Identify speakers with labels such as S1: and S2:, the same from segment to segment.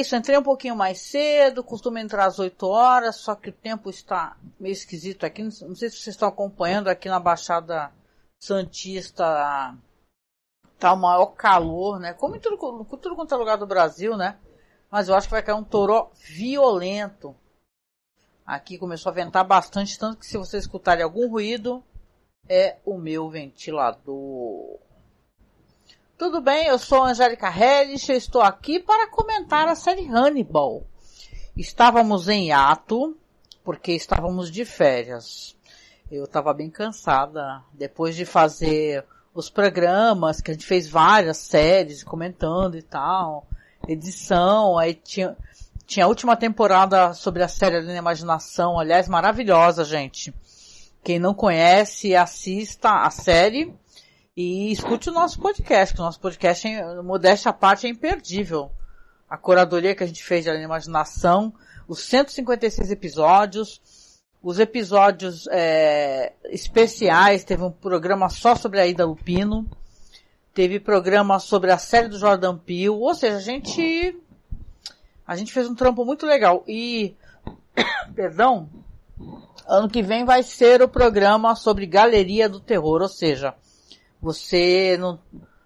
S1: isso, entrei um pouquinho mais cedo, costumo entrar às 8 horas, só que o tempo está meio esquisito aqui. Não sei se vocês estão acompanhando aqui na Baixada Santista, tá o maior calor, né? Como em tudo, tudo quanto é lugar do Brasil, né? Mas eu acho que vai cair um toró violento. Aqui começou a ventar bastante, tanto que se você escutarem algum ruído, é o meu ventilador. Tudo bem, eu sou Angélica Hellish, eu estou aqui para comentar a série Hannibal. Estávamos em ato, porque estávamos de férias. Eu estava bem cansada, depois de fazer os programas, que a gente fez várias séries comentando e tal, edição, aí tinha, tinha a última temporada sobre a série da Imaginação, aliás, maravilhosa, gente. Quem não conhece, assista a série e escute o nosso podcast, que o nosso podcast, modéstia à parte, é imperdível. A curadoria que a gente fez de Imaginação, os 156 episódios, os episódios é, especiais, teve um programa só sobre a Ida Lupino, teve programa sobre a série do Jordan Peele, ou seja, a gente a gente fez um trampo muito legal e perdão, ano que vem vai ser o programa sobre Galeria do Terror, ou seja, você não,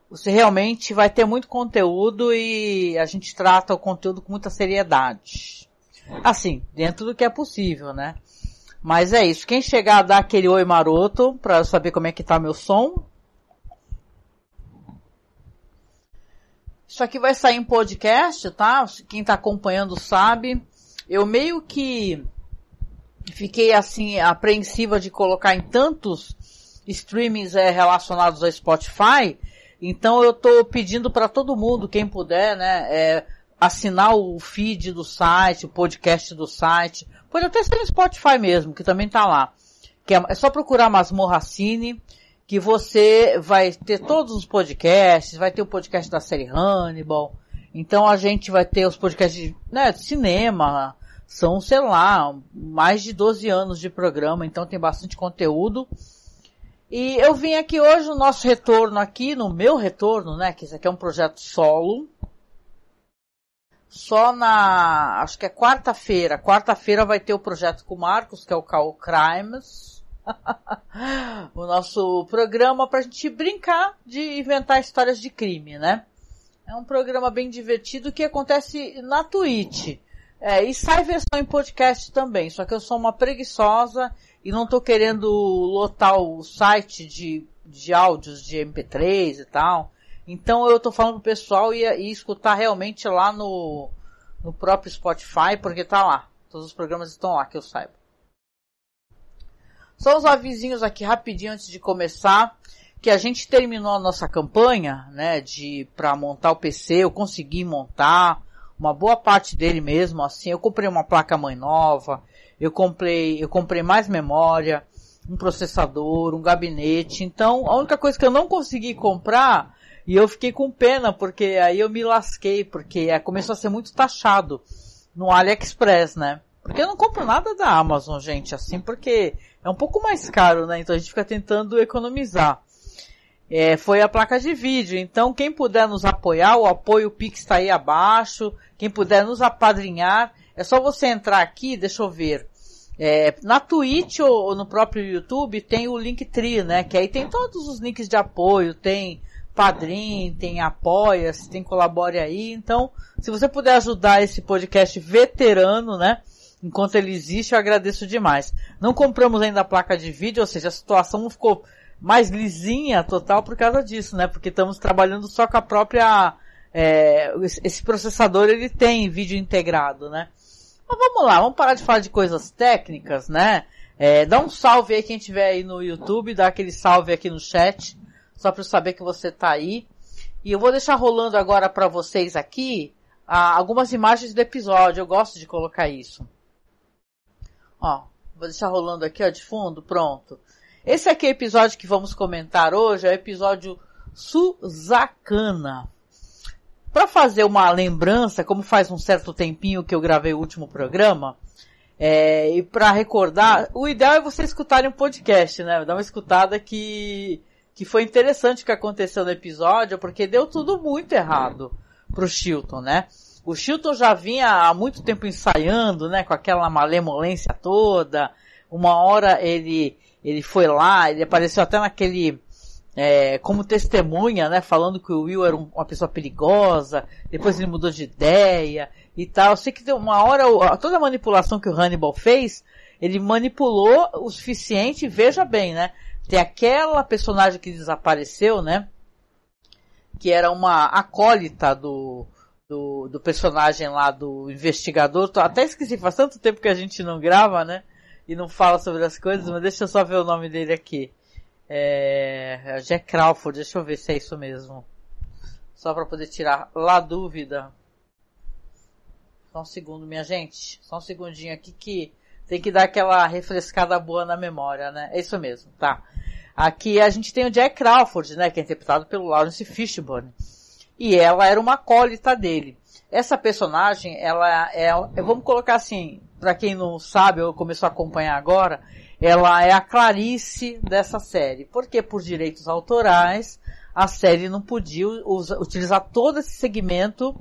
S1: você realmente vai ter muito conteúdo e a gente trata o conteúdo com muita seriedade. Assim, dentro do que é possível, né? Mas é isso. Quem chegar a dar aquele oi maroto para saber como é que tá meu som. Isso aqui vai sair em podcast, tá? Quem tá acompanhando sabe. Eu meio que fiquei assim apreensiva de colocar em tantos streamings é, relacionados ao Spotify. Então eu estou pedindo para todo mundo, quem puder, né, é, assinar o feed do site, o podcast do site. Pode até ser no Spotify mesmo, que também tá lá. Que é, é só procurar Masmorra Cine, que você vai ter todos os podcasts, vai ter o podcast da série Hannibal. Então a gente vai ter os podcasts de, né, de cinema, são, sei lá, mais de 12 anos de programa, então tem bastante conteúdo. E eu vim aqui hoje no nosso retorno aqui, no meu retorno, né, que isso aqui é um projeto solo. Só na, acho que é quarta-feira. Quarta-feira vai ter o projeto com o Marcos, que é o Call Crimes. o nosso programa pra gente brincar de inventar histórias de crime, né? É um programa bem divertido que acontece na Twitch. É, e sai versão em podcast também, só que eu sou uma preguiçosa e não tô querendo lotar o site de, de áudios de MP3 e tal. Então eu tô falando pro pessoal ir, ir escutar realmente lá no, no próprio Spotify, porque tá lá. Todos os programas estão lá, que eu saiba. Só os avisinhos aqui rapidinho antes de começar, que a gente terminou a nossa campanha, né, de, pra montar o PC, eu consegui montar, uma boa parte dele mesmo, assim, eu comprei uma placa mãe nova, eu comprei, eu comprei mais memória, um processador, um gabinete. Então, a única coisa que eu não consegui comprar, e eu fiquei com pena, porque aí eu me lasquei, porque é, começou a ser muito taxado no AliExpress, né? Porque eu não compro nada da Amazon, gente, assim, porque é um pouco mais caro, né? Então a gente fica tentando economizar. É, foi a placa de vídeo. Então, quem puder nos apoiar, o apoio Pix está aí abaixo. Quem puder nos apadrinhar, é só você entrar aqui, deixa eu ver. É, na Twitch ou, ou, no próprio YouTube tem o Linktree, né? Que aí tem todos os links de apoio, tem Padrim, tem Apoia-se, tem Colabore aí. Então, se você puder ajudar esse podcast veterano, né? Enquanto ele existe, eu agradeço demais. Não compramos ainda a placa de vídeo, ou seja, a situação não ficou mais lisinha total por causa disso, né? Porque estamos trabalhando só com a própria, é, esse processador ele tem vídeo integrado, né? Mas vamos lá, vamos parar de falar de coisas técnicas, né? É, dá um salve aí quem estiver aí no YouTube, dá aquele salve aqui no chat, só para saber que você tá aí. E eu vou deixar rolando agora para vocês aqui ah, algumas imagens do episódio, eu gosto de colocar isso. Ó, vou deixar rolando aqui ó, de fundo, pronto. Esse aqui é o episódio que vamos comentar hoje, é o episódio Suzakana para fazer uma lembrança, como faz um certo tempinho que eu gravei o último programa, é, e para recordar, o ideal é você escutarem um podcast, né? Dar uma escutada que, que foi interessante o que aconteceu no episódio, porque deu tudo muito errado pro Chilton, né? O Chilton já vinha há muito tempo ensaiando, né, com aquela malemolência toda. Uma hora ele, ele foi lá, ele apareceu até naquele, é, como testemunha, né, falando que o Will era um, uma pessoa perigosa, depois ele mudou de ideia e tal. Eu sei que deu uma hora, toda a manipulação que o Hannibal fez, ele manipulou o suficiente, veja bem, né, tem aquela personagem que desapareceu, né, que era uma acólita do, do, do personagem lá do investigador. Até esqueci, faz tanto tempo que a gente não grava, né? E não fala sobre as coisas, mas deixa eu só ver o nome dele aqui. É, Jack Crawford, deixa eu ver se é isso mesmo. Só para poder tirar lá dúvida. Só um segundo, minha gente. Só um segundinho aqui que tem que dar aquela refrescada boa na memória, né? É isso mesmo, tá? Aqui a gente tem o Jack Crawford, né? Que é interpretado pelo Lawrence Fishburne e ela era uma acólita dele. Essa personagem, ela é, vamos colocar assim, para quem não sabe ou começou a acompanhar agora, ela é a Clarice dessa série. Porque por direitos autorais, a série não podia utilizar todo esse segmento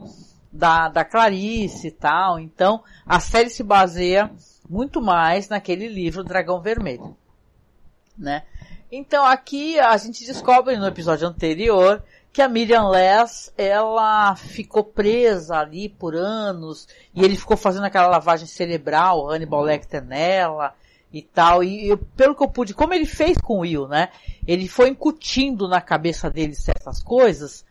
S1: da, da Clarice e tal. Então, a série se baseia muito mais naquele livro Dragão Vermelho, né? Então aqui a gente descobre no episódio anterior que a Miriam Less, ela ficou presa ali por anos, e ele ficou fazendo aquela lavagem cerebral, Hannibal Lecter nela, e tal, e eu, pelo que eu pude, como ele fez com o Will, né? Ele foi incutindo na cabeça dele certas coisas,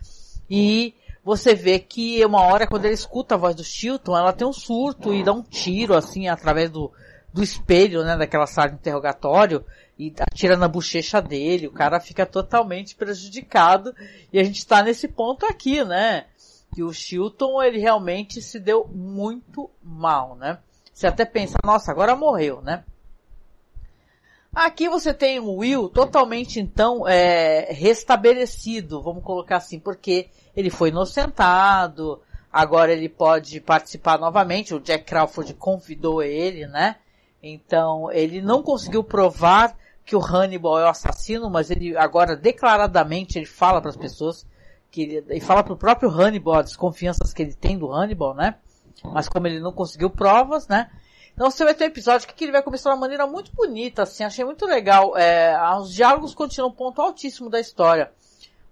S1: e você vê que uma hora quando ele escuta a voz do Chilton, ela tem um surto e dá um tiro, assim, através do, do espelho, né, daquela sala de interrogatório, e atira na bochecha dele, o cara fica totalmente prejudicado, e a gente está nesse ponto aqui, né, que o Chilton, ele realmente se deu muito mal, né. Você até pensa, nossa, agora morreu, né. Aqui você tem o Will totalmente, então, é, restabelecido, vamos colocar assim, porque ele foi inocentado, agora ele pode participar novamente, o Jack Crawford convidou ele, né, então, ele não conseguiu provar que o Hannibal é o assassino, mas ele agora declaradamente ele fala para as pessoas que ele, ele fala para o próprio Hannibal as desconfianças que ele tem do Hannibal, né? Mas como ele não conseguiu provas, né? Então você vai ter um episódio que ele vai começar de uma maneira muito bonita, assim, achei muito legal. É, os diálogos continuam um ponto altíssimo da história.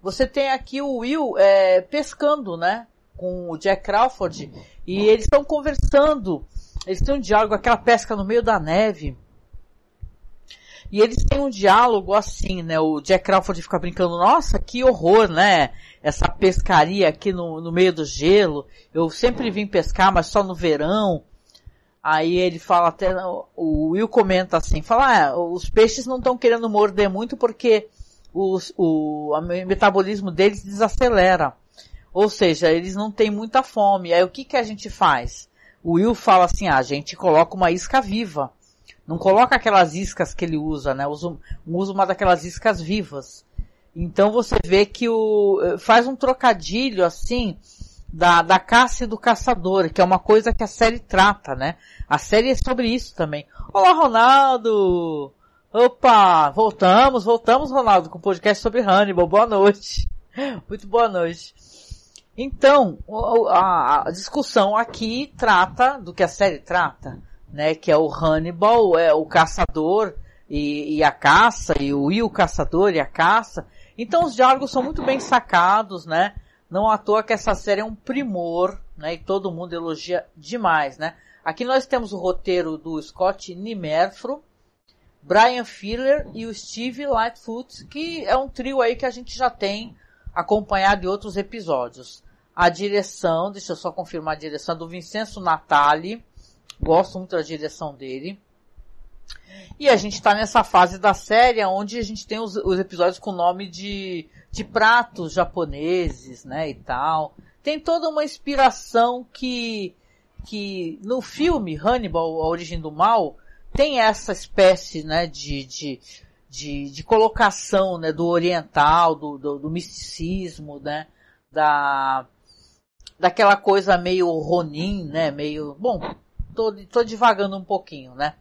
S1: Você tem aqui o Will é, pescando, né? Com o Jack Crawford e eles estão conversando eles têm um diálogo, aquela pesca no meio da neve. E eles têm um diálogo assim, né? O Jack Crawford fica brincando, nossa, que horror, né? Essa pescaria aqui no, no meio do gelo. Eu sempre vim pescar, mas só no verão. Aí ele fala até, o Will comenta assim, fala, ah, os peixes não estão querendo morder muito porque os, o, o metabolismo deles desacelera. Ou seja, eles não têm muita fome. Aí o que que a gente faz? o Will fala assim, ah, a gente coloca uma isca viva. Não coloca aquelas iscas que ele usa, né? Usa, usa uma daquelas iscas vivas. Então você vê que o, faz um trocadilho assim, da, da caça e do caçador, que é uma coisa que a série trata, né? A série é sobre isso também. Olá, Ronaldo! Opa! Voltamos, voltamos, Ronaldo, com o podcast sobre Hannibal. Boa noite. Muito boa noite. Então, a, discussão aqui trata do que a série trata, né? Que é o Hannibal, é o caçador e, e a caça, e o Will caçador e a caça. Então os diálogos são muito bem sacados, né? Não à toa que essa série é um primor, né? E todo mundo elogia demais, né? Aqui nós temos o roteiro do Scott Nimerfro, Brian Filler e o Steve Lightfoot, que é um trio aí que a gente já tem acompanhado de outros episódios. A direção, deixa eu só confirmar a direção, do Vincenzo Natali. Gosto muito da direção dele. E a gente está nessa fase da série onde a gente tem os, os episódios com nome de, de pratos japoneses, né, e tal. Tem toda uma inspiração que, que no filme Hannibal, A Origem do Mal, tem essa espécie, né, de, de, de, de colocação, né, do oriental, do, do, do misticismo, né, da, daquela coisa meio Ronin, né, meio, bom, tô, tô divagando um pouquinho, né.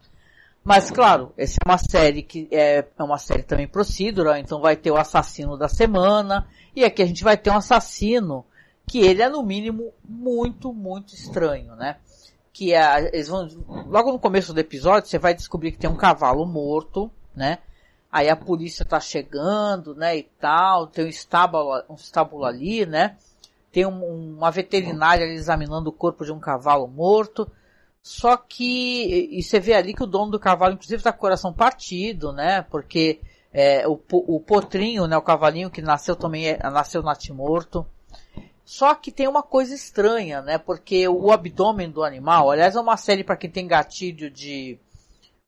S1: Mas claro, essa é uma série que é, é uma série também procedural, então vai ter o assassino da semana, e aqui a gente vai ter um assassino que ele é no mínimo muito, muito estranho, né? Que é, eles vão, logo no começo do episódio você vai descobrir que tem um cavalo morto, né? Aí a polícia tá chegando, né, e tal, tem um estábulo, um estábulo ali, né? Tem um, uma veterinária examinando o corpo de um cavalo morto. Só que, e você vê ali que o dono do cavalo, inclusive, tá com o coração partido, né? Porque é, o, o potrinho, né, o cavalinho que nasceu também, é, nasceu natimorto. Só que tem uma coisa estranha, né? Porque o abdômen do animal, aliás, é uma série para quem tem gatilho de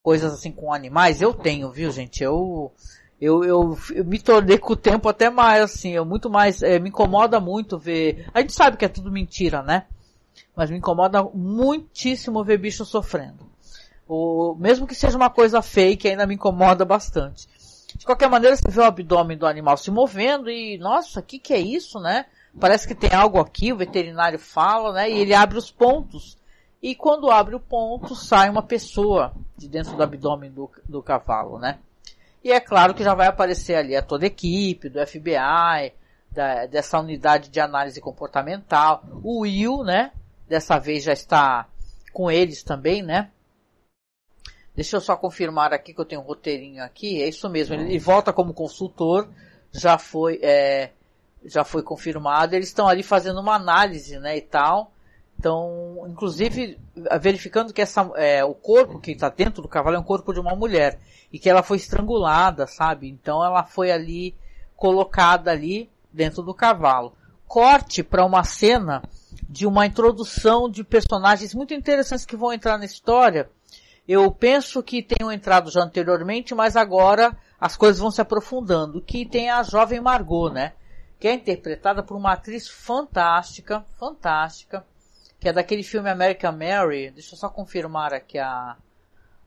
S1: coisas assim com animais. Eu tenho, viu, gente? Eu, eu, eu, eu me tornei com o tempo até mais, assim, eu muito mais, é, me incomoda muito ver, a gente sabe que é tudo mentira, né? Mas me incomoda muitíssimo ver bicho sofrendo. O, mesmo que seja uma coisa fake, ainda me incomoda bastante. De qualquer maneira, você vê o abdômen do animal se movendo e, nossa, o que que é isso, né? Parece que tem algo aqui, o veterinário fala, né? E ele abre os pontos. E quando abre o ponto, sai uma pessoa de dentro do abdômen do, do cavalo, né? E é claro que já vai aparecer ali a toda a equipe do FBI, da, dessa unidade de análise comportamental. O Will, né? Dessa vez já está com eles também, né? Deixa eu só confirmar aqui que eu tenho um roteirinho aqui. É isso mesmo. Ele, volta como consultor. Já foi, é, já foi confirmado. Eles estão ali fazendo uma análise, né, e tal. Então, inclusive, verificando que essa, é, o corpo que está dentro do cavalo é um corpo de uma mulher. E que ela foi estrangulada, sabe? Então ela foi ali, colocada ali dentro do cavalo. Corte para uma cena de uma introdução de personagens muito interessantes que vão entrar na história eu penso que tenham entrado já anteriormente, mas agora as coisas vão se aprofundando. Que tem a jovem Margot, né? Que é interpretada por uma atriz fantástica, fantástica, que é daquele filme American Mary. Deixa eu só confirmar aqui a,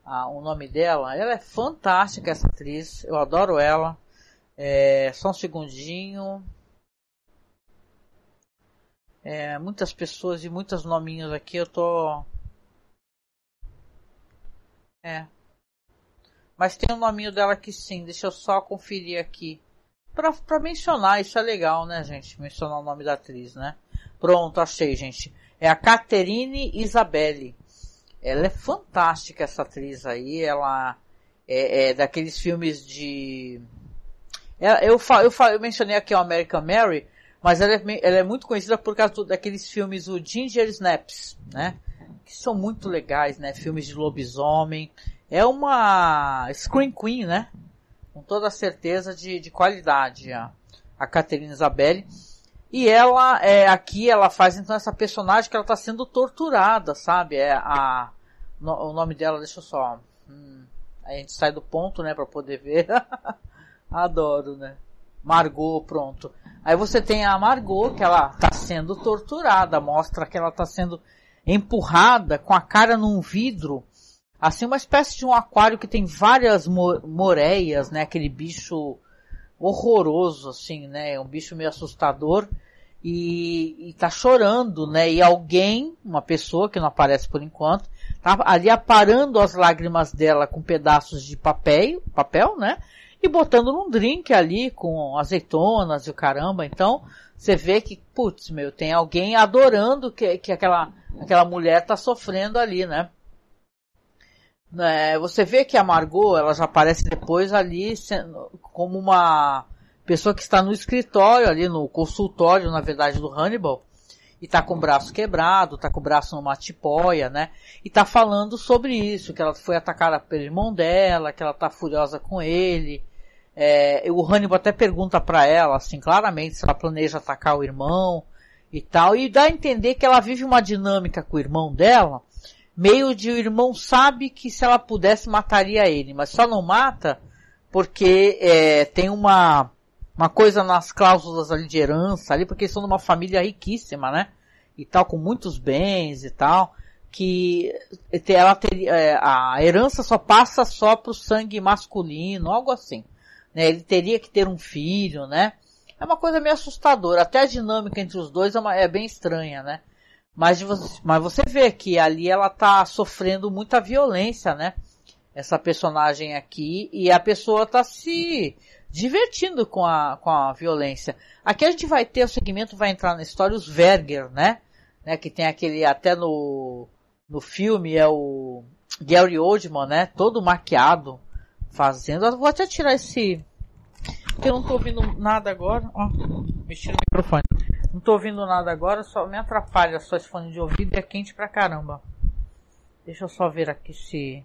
S1: a, o nome dela. Ela é fantástica, essa atriz. Eu adoro ela. É, só um segundinho. É, muitas pessoas e muitos nominhos aqui. Eu tô é. Mas tem o um nominho dela aqui sim, deixa eu só conferir aqui. Pra, pra mencionar, isso é legal, né, gente? Mencionar o nome da atriz, né? Pronto, achei, gente. É a Caterine Isabelle. Ela é fantástica, essa atriz aí. Ela é, é daqueles filmes de... É, eu, eu, eu, eu mencionei aqui o American Mary, mas ela é, ela é muito conhecida por causa daqueles filmes, o Ginger Snaps, né? que são muito legais, né? Filmes de lobisomem. É uma Screen Queen, né? Com toda certeza de, de qualidade, a, a Catherine Isabelle. E ela, é, aqui ela faz então essa personagem que ela está sendo torturada, sabe? É a, no, o nome dela, deixa eu só, hum, a gente sai do ponto, né, para poder ver. Adoro, né? Margot, pronto. Aí você tem a Margot, que ela está sendo torturada, mostra que ela está sendo empurrada com a cara num vidro, assim uma espécie de um aquário que tem várias moreias, né? Aquele bicho horroroso, assim, né? Um bicho meio assustador e, e tá chorando, né? E alguém, uma pessoa que não aparece por enquanto, tá ali aparando as lágrimas dela com pedaços de papel, papel, né? E botando num drink ali com azeitonas e o caramba. Então, você vê que, putz, meu, tem alguém adorando que, que aquela aquela mulher está sofrendo ali, né? É, você vê que a Margot, ela já aparece depois ali sendo, como uma pessoa que está no escritório ali, no consultório, na verdade, do Hannibal, e tá com o braço quebrado, tá com o braço numa tipóia, né? E tá falando sobre isso, que ela foi atacada pelo irmão dela, que ela tá furiosa com ele. É, o Hannibal até pergunta para ela, assim, claramente, se ela planeja atacar o irmão e tal, e dá a entender que ela vive uma dinâmica com o irmão dela, meio de o irmão sabe que se ela pudesse mataria ele, mas só não mata porque é, tem uma uma coisa nas cláusulas ali de herança ali, porque eles são de uma família riquíssima, né? E tal, com muitos bens e tal, que ela teria, é, a herança só passa só pro sangue masculino, algo assim. Né? Ele teria que ter um filho, né? É uma coisa meio assustadora. Até a dinâmica entre os dois é, uma, é bem estranha, né? Mas você, mas você vê que ali ela tá sofrendo muita violência, né? Essa personagem aqui, e a pessoa tá se, divertindo com a, com a violência. Aqui a gente vai ter, o segmento vai entrar na história os Verger, né? né? Que tem aquele, até no, no filme é o Gary Oldman, né? Todo maquiado, fazendo. Eu vou até tirar esse, porque eu não tô ouvindo nada agora. Ó, mexi no microfone. Não tô ouvindo nada agora, só me atrapalha só esse fone de ouvido e é quente pra caramba. Deixa eu só ver aqui se,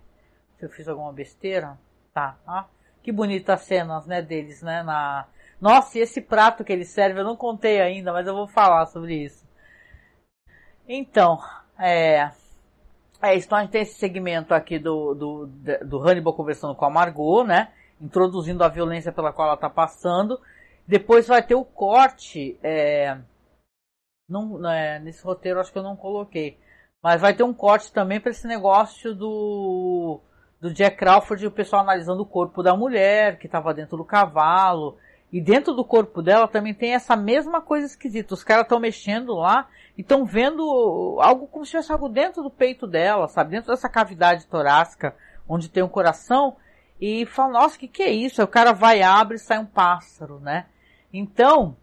S1: se eu fiz alguma besteira. Tá, ó. Que bonitas cenas, né, deles, né, na... Nossa, e esse prato que ele serve, eu não contei ainda, mas eu vou falar sobre isso. Então, é... É então a gente tem esse segmento aqui do, do, do Hannibal conversando com a Margot, né? Introduzindo a violência pela qual ela está passando. Depois vai ter o corte, é, não, é, nesse roteiro acho que eu não coloquei. Mas vai ter um corte também para esse negócio do do Jack Crawford e o pessoal analisando o corpo da mulher que estava dentro do cavalo. E dentro do corpo dela também tem essa mesma coisa esquisita. Os caras estão mexendo lá estão vendo algo como se tivesse algo dentro do peito dela, sabe? Dentro dessa cavidade torácica onde tem um coração. E fala, nossa, o que, que é isso? Aí o cara vai, abre e sai um pássaro, né? Então,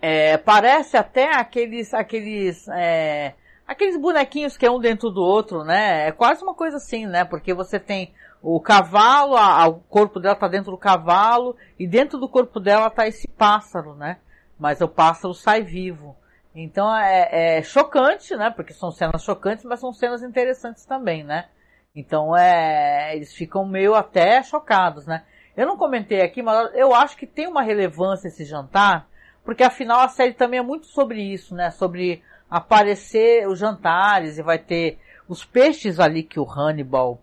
S1: é, parece até aqueles, aqueles, é, aqueles bonequinhos que é um dentro do outro, né? É quase uma coisa assim, né? Porque você tem o cavalo, a, a, o corpo dela tá dentro do cavalo e dentro do corpo dela tá esse pássaro, né? Mas o pássaro sai vivo. Então é, é chocante, né? Porque são cenas chocantes, mas são cenas interessantes também, né? Então é, eles ficam meio até chocados, né? Eu não comentei aqui, mas eu acho que tem uma relevância esse jantar, porque afinal a série também é muito sobre isso, né? Sobre aparecer os jantares e vai ter os peixes ali que o Hannibal,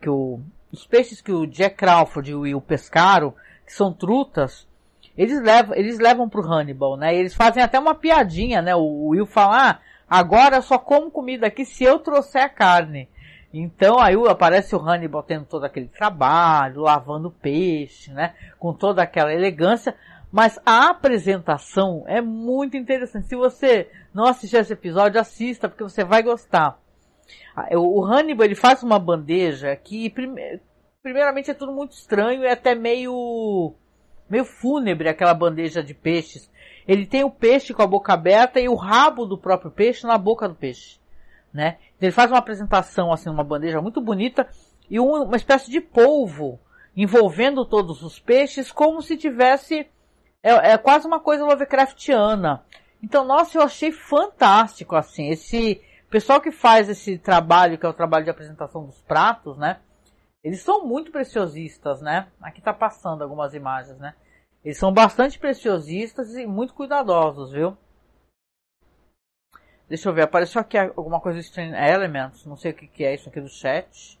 S1: que o, os peixes que o Jack Crawford e o Will pescaram, que são trutas, eles levam, eles levam pro Hannibal, né? Eles fazem até uma piadinha, né? O Will fala, ah, agora eu só como comida aqui se eu trouxer a carne. Então aí aparece o Hannibal tendo todo aquele trabalho, lavando peixe, né? Com toda aquela elegância. Mas a apresentação é muito interessante. Se você não assistiu esse episódio, assista, porque você vai gostar. Ah, o Hannibal, ele faz uma bandeja que, primeiramente, é tudo muito estranho e até meio, meio fúnebre, aquela bandeja de peixes. Ele tem o peixe com a boca aberta e o rabo do próprio peixe na boca do peixe, né? Ele faz uma apresentação, assim, uma bandeja muito bonita e uma espécie de polvo envolvendo todos os peixes como se tivesse, é, é quase uma coisa Lovecraftiana. Então, nossa, eu achei fantástico, assim, esse pessoal que faz esse trabalho, que é o trabalho de apresentação dos pratos, né? Eles são muito preciosistas, né? Aqui tá passando algumas imagens, né? Eles são bastante preciosistas e muito cuidadosos, viu? Deixa eu ver, apareceu aqui alguma coisa de Strange Elements, não sei o que, que é isso aqui do chat.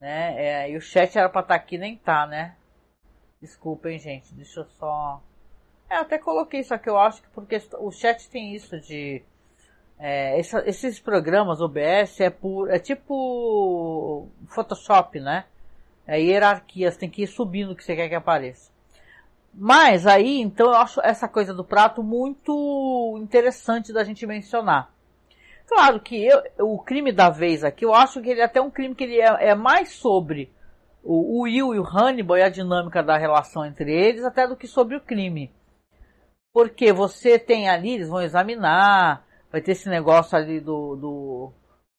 S1: Né? É, e o chat era pra estar tá aqui, nem tá, né? Desculpem, gente, deixa eu só... É, até coloquei isso aqui, eu acho que porque o chat tem isso de... É, esses programas OBS é por... é tipo Photoshop, né? É hierarquias, tem que ir subindo o que você quer que apareça. Mas aí, então eu acho essa coisa do prato muito interessante da gente mencionar. Claro que eu, o crime da vez aqui, eu acho que ele é até um crime que ele é, é mais sobre o, o, Will e o Hannibal e a dinâmica da relação entre eles, até do que sobre o crime. Porque você tem ali, eles vão examinar, vai ter esse negócio ali do, do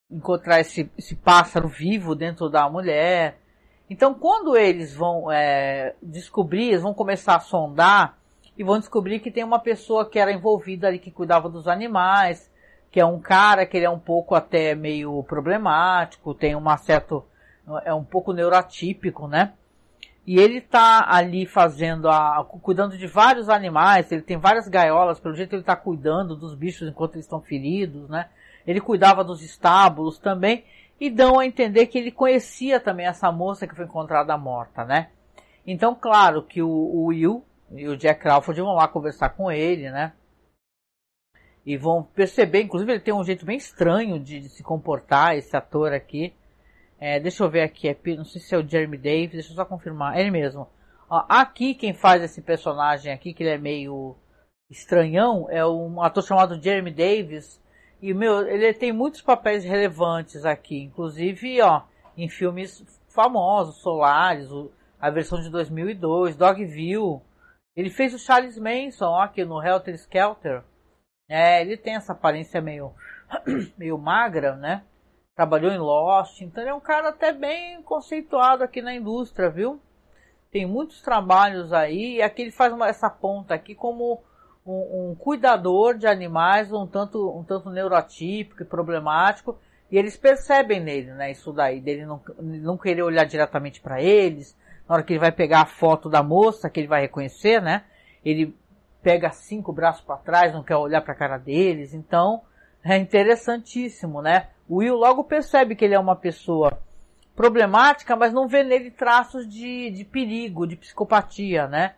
S1: encontrar esse, esse pássaro vivo dentro da mulher. Então, quando eles vão é, descobrir, eles vão começar a sondar e vão descobrir que tem uma pessoa que era envolvida ali, que cuidava dos animais, que é um cara que ele é um pouco até meio problemático, tem uma certo, é um pouco neurotípico, né? E ele tá ali fazendo a, cuidando de vários animais, ele tem várias gaiolas, pelo jeito ele tá cuidando dos bichos enquanto eles estão feridos, né? Ele cuidava dos estábulos também, e dão a entender que ele conhecia também essa moça que foi encontrada morta, né? Então, claro que o, o Will e o Jack Crawford vão lá conversar com ele, né? E vão perceber, inclusive ele tem um jeito bem estranho de, de se comportar, esse ator aqui. É, deixa eu ver aqui, é, não sei se é o Jeremy Davis, deixa eu só confirmar, é ele mesmo. Ó, aqui quem faz esse personagem aqui, que ele é meio estranhão, é um ator chamado Jeremy Davis, e, meu, ele tem muitos papéis relevantes aqui, inclusive, ó, em filmes famosos, Solares, o, a versão de 2002, Dogville. Ele fez o Charles Manson, ó, aqui no Helter Skelter. É, ele tem essa aparência meio, meio magra, né? Trabalhou em Lost, então ele é um cara até bem conceituado aqui na indústria, viu? Tem muitos trabalhos aí, e aqui ele faz uma, essa ponta aqui como um, um, cuidador de animais um tanto, um tanto neurotípico e problemático, e eles percebem nele, né, isso daí, dele não, não querer olhar diretamente para eles, na hora que ele vai pegar a foto da moça, que ele vai reconhecer, né, ele pega cinco braços para trás, não quer olhar para a cara deles, então é interessantíssimo, né? O Will logo percebe que ele é uma pessoa problemática, mas não vê nele traços de, de perigo, de psicopatia, né?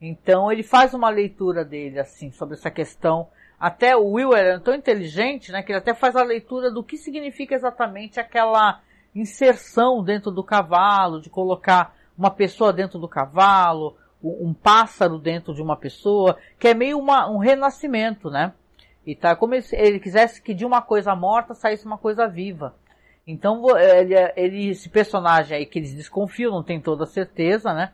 S1: Então ele faz uma leitura dele, assim, sobre essa questão. Até o Will é tão inteligente, né, que ele até faz a leitura do que significa exatamente aquela inserção dentro do cavalo, de colocar uma pessoa dentro do cavalo, um pássaro dentro de uma pessoa, que é meio uma, um renascimento, né? E tá como ele, ele quisesse que de uma coisa morta saísse uma coisa viva. Então ele, ele, esse personagem aí que eles desconfiam, não tem toda certeza, né?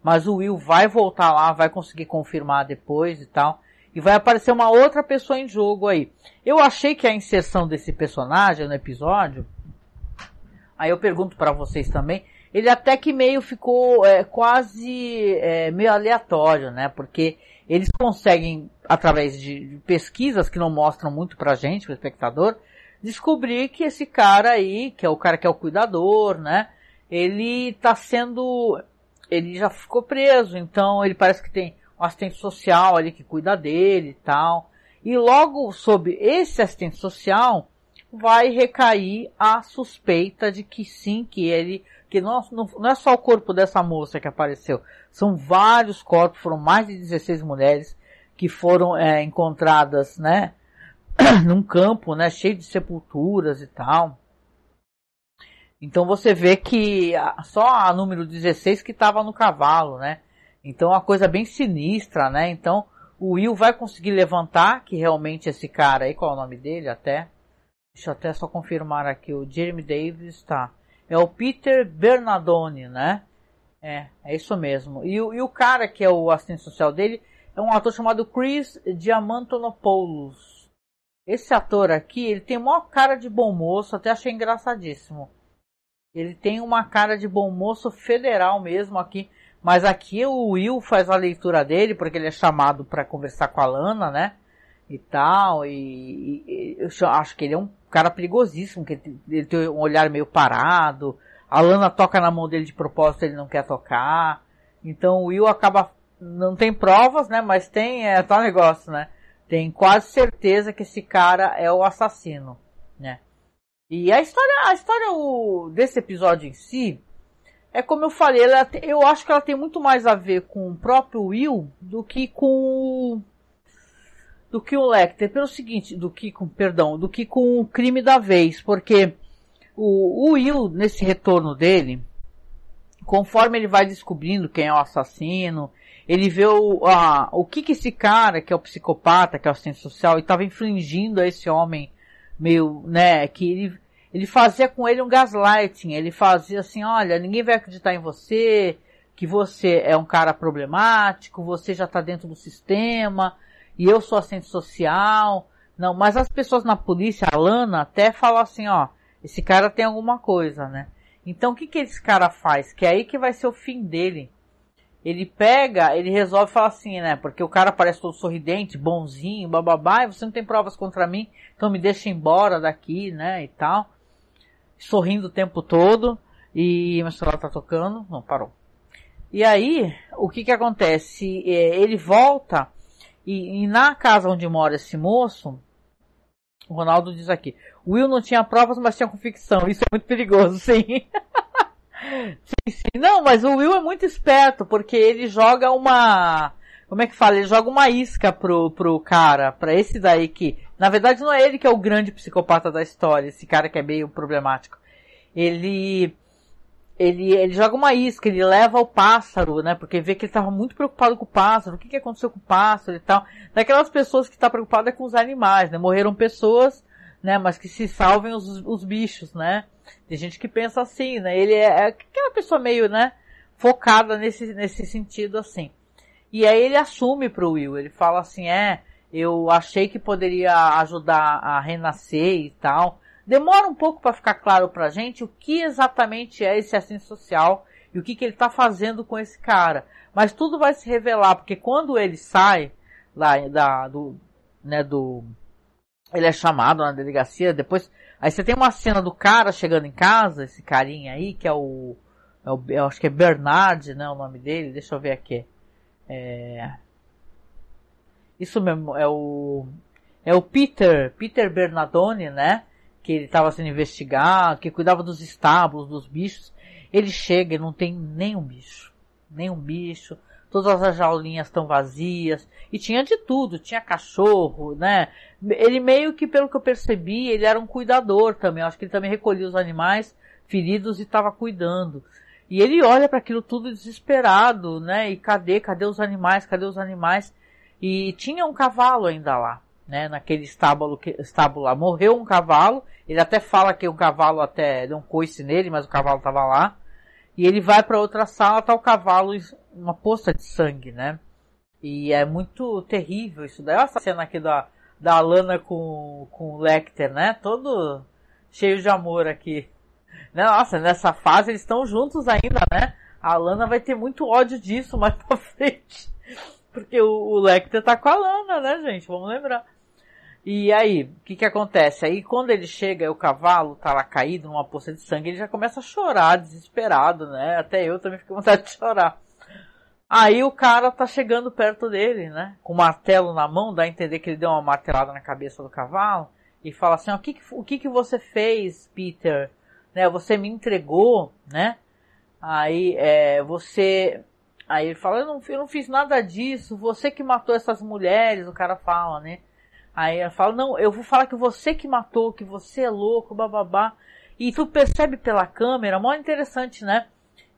S1: Mas o Will vai voltar lá, vai conseguir confirmar depois e tal. E vai aparecer uma outra pessoa em jogo aí. Eu achei que a inserção desse personagem no episódio, aí eu pergunto para vocês também, ele até que meio ficou é, quase é, meio aleatório, né? Porque eles conseguem, através de pesquisas que não mostram muito pra gente, pro espectador, descobrir que esse cara aí, que é o cara que é o cuidador, né? Ele tá sendo, ele já ficou preso, então ele parece que tem um assistente social ali que cuida dele e tal. E logo sob esse assistente social vai recair a suspeita de que sim, que ele que não, não, é só o corpo dessa moça que apareceu, são vários corpos, foram mais de 16 mulheres que foram é, encontradas, né, num campo, né, cheio de sepulturas e tal. Então você vê que só a número 16 que estava no cavalo, né? Então é uma coisa bem sinistra, né? Então o Will vai conseguir levantar que realmente esse cara aí, qual é o nome dele até? Deixa eu até só confirmar aqui, o Jeremy Davis, tá é o Peter Bernardone, né? É, é isso mesmo. E, e o cara que é o assistente social dele é um ator chamado Chris Diamantonopoulos. Esse ator aqui, ele tem uma cara de bom moço, até achei engraçadíssimo. Ele tem uma cara de bom moço federal mesmo aqui, mas aqui o Will faz a leitura dele, porque ele é chamado para conversar com a Lana, né? E tal, e, e eu acho que ele é um cara perigosíssimo, que ele tem um olhar meio parado. A Lana toca na mão dele de propósito, ele não quer tocar. Então o Will acaba, não tem provas, né? Mas tem, é tal negócio, né? Tem quase certeza que esse cara é o assassino, né? E a história, a história o, desse episódio em si, é como eu falei, ela, eu acho que ela tem muito mais a ver com o próprio Will do que com do que o Lecter, pelo seguinte, do que com, perdão, do que com o crime da vez, porque o, o Will, nesse retorno dele, conforme ele vai descobrindo quem é o assassino, ele vê o, a, o que que esse cara, que é o psicopata, que é o assistente social, estava infringindo a esse homem meio, né, que ele, ele fazia com ele um gaslighting, ele fazia assim, olha, ninguém vai acreditar em você, que você é um cara problemático, você já está dentro do sistema, e eu sou assistente social. Não, mas as pessoas na polícia, a Lana, até falam assim, ó, esse cara tem alguma coisa, né? Então o que que esse cara faz? Que é aí que vai ser o fim dele. Ele pega, ele resolve falar assim, né? Porque o cara parece todo sorridente, bonzinho, bababá, e você não tem provas contra mim, então me deixa embora daqui, né? E tal. Sorrindo o tempo todo. E meu celular tá tocando. Não, parou. E aí, o que que acontece? É, ele volta e, e, na casa onde mora esse moço, Ronaldo diz aqui, Will não tinha provas, mas tinha convicção. Isso é muito perigoso, sim. sim, sim. Não, mas o Will é muito esperto, porque ele joga uma, como é que fala? Ele joga uma isca pro, pro cara, pra esse daí que, na verdade não é ele que é o grande psicopata da história, esse cara que é meio problemático. Ele, ele, ele joga uma isca, ele leva o pássaro, né? Porque vê que ele estava muito preocupado com o pássaro, o que, que aconteceu com o pássaro e tal. Daquelas pessoas que está preocupada é com os animais, né? Morreram pessoas, né? Mas que se salvem os, os bichos, né? Tem gente que pensa assim, né? Ele é, é aquela pessoa meio, né? focada nesse, nesse sentido assim. E aí ele assume pro Will, ele fala assim, é, eu achei que poderia ajudar a renascer e tal. Demora um pouco para ficar claro pra gente o que exatamente é esse assistente social e o que, que ele está fazendo com esse cara. Mas tudo vai se revelar, porque quando ele sai lá da, do, né, do, ele é chamado na delegacia, depois, aí você tem uma cena do cara chegando em casa, esse carinha aí, que é o, é o eu acho que é Bernard, né, o nome dele, deixa eu ver aqui. É, isso mesmo, é o, é o Peter, Peter Bernardone, né, que ele estava sendo investigado, que cuidava dos estábulos, dos bichos, ele chega e não tem nenhum bicho. Nenhum bicho. Todas as jaulinhas estão vazias. E tinha de tudo. Tinha cachorro, né? Ele meio que, pelo que eu percebi, ele era um cuidador também. Eu acho que ele também recolhia os animais feridos e estava cuidando. E ele olha para aquilo tudo desesperado, né? E cadê? Cadê os animais? Cadê os animais? E tinha um cavalo ainda lá, né? Naquele estábulo, estábulo lá. Morreu um cavalo. Ele até fala que o cavalo até deu um coice nele, mas o cavalo estava lá. E ele vai para outra sala, tá o cavalo, uma poça de sangue, né? E é muito terrível isso daí. Olha essa cena aqui da, da Alana com, com o Lecter, né? Todo cheio de amor aqui. Nossa, nessa fase eles estão juntos ainda, né? A Alana vai ter muito ódio disso mais pra frente. Porque o, o Lecter tá com a Alana, né, gente? Vamos lembrar. E aí, o que que acontece? Aí quando ele chega, o cavalo tá lá caído numa poça de sangue, ele já começa a chorar, desesperado, né? Até eu também fiquei com vontade de chorar. Aí o cara tá chegando perto dele, né? Com o martelo na mão, dá a entender que ele deu uma martelada na cabeça do cavalo e fala assim: o que que, o que que você fez, Peter? Né? Você me entregou, né? Aí é, você, aí ele fala: eu não, eu não fiz nada disso. Você que matou essas mulheres, o cara fala, né? Aí ela fala, não, eu vou falar que você que matou, que você é louco, bababá. E tu percebe pela câmera, mó interessante, né?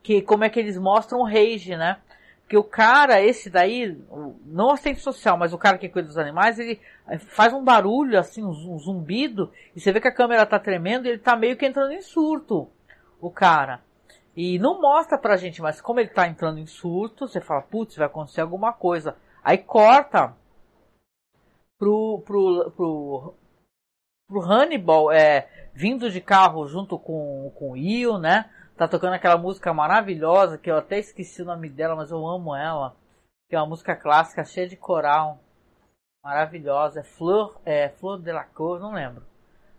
S1: Que como é que eles mostram o rage, né? Que o cara, esse daí, não assistente social, mas o cara que cuida dos animais, ele eh, faz um barulho, assim, um zumbido, e você vê que a câmera tá tremendo e ele tá meio que entrando em surto, o cara. E não mostra pra gente, mas como ele tá entrando em surto, você fala, putz, vai acontecer alguma coisa. Aí corta pro, pro, pro, pro Hannibal, é, vindo de carro junto com, com o Will, né? Tá tocando aquela música maravilhosa, que eu até esqueci o nome dela, mas eu amo ela. Que é uma música clássica, cheia de coral. Maravilhosa. É Flor, é, Flor de la Cor, não lembro.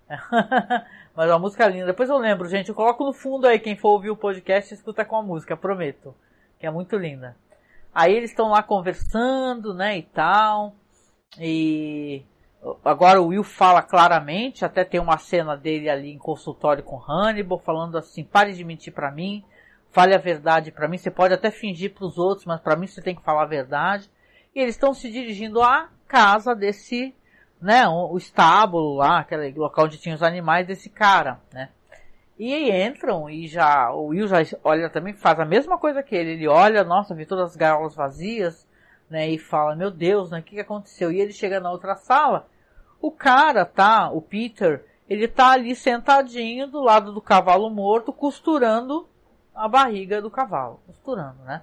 S1: mas é uma música linda. Depois eu lembro, gente. Eu coloco no fundo aí, quem for ouvir o podcast, escuta com a música, prometo. Que é muito linda. Aí eles estão lá conversando, né, e tal. E agora o Will fala claramente, até tem uma cena dele ali em consultório com Hannibal, falando assim: pare de mentir para mim, fale a verdade para mim. Você pode até fingir para os outros, mas para mim você tem que falar a verdade. E eles estão se dirigindo à casa desse, né, o estábulo lá, aquele local onde tinha os animais desse cara, né. E aí entram e já, o Will já olha também, faz a mesma coisa que ele. Ele olha, nossa, vi todas as gaiolas vazias, né, e fala, meu Deus, né, o que, que aconteceu? E ele chega na outra sala, o cara, tá, o Peter, ele tá ali sentadinho do lado do cavalo morto, costurando a barriga do cavalo, costurando, né?